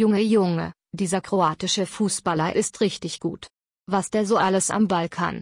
Junge Junge, dieser kroatische Fußballer ist richtig gut. Was der so alles am Ball kann.